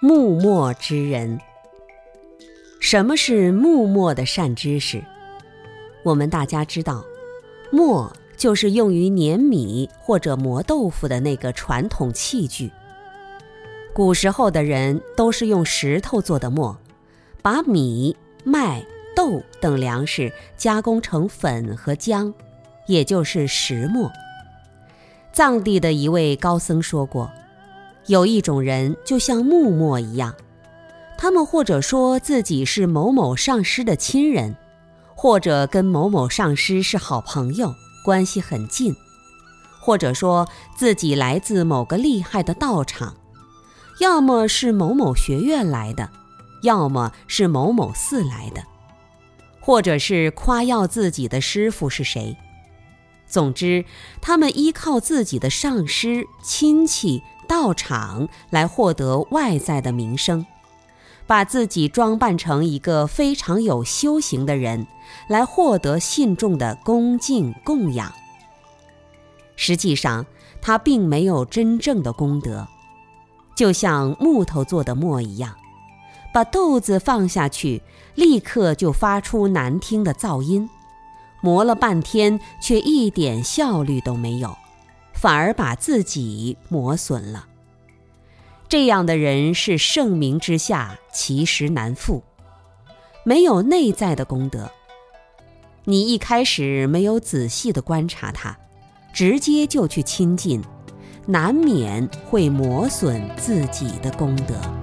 木墨之人。什么是木墨的善知识？我们大家知道，墨就是用于碾米或者磨豆腐的那个传统器具。古时候的人都是用石头做的磨，把米、麦、豆等粮食加工成粉和浆，也就是石磨。藏地的一位高僧说过，有一种人就像木墨一样，他们或者说自己是某某上师的亲人，或者跟某某上师是好朋友，关系很近，或者说自己来自某个厉害的道场。要么是某某学院来的，要么是某某寺来的，或者是夸耀自己的师傅是谁。总之，他们依靠自己的上师、亲戚、道场来获得外在的名声，把自己装扮成一个非常有修行的人，来获得信众的恭敬供养。实际上，他并没有真正的功德。就像木头做的磨一样，把豆子放下去，立刻就发出难听的噪音，磨了半天却一点效率都没有，反而把自己磨损了。这样的人是盛名之下其实难副，没有内在的功德。你一开始没有仔细的观察他，直接就去亲近。难免会磨损自己的功德。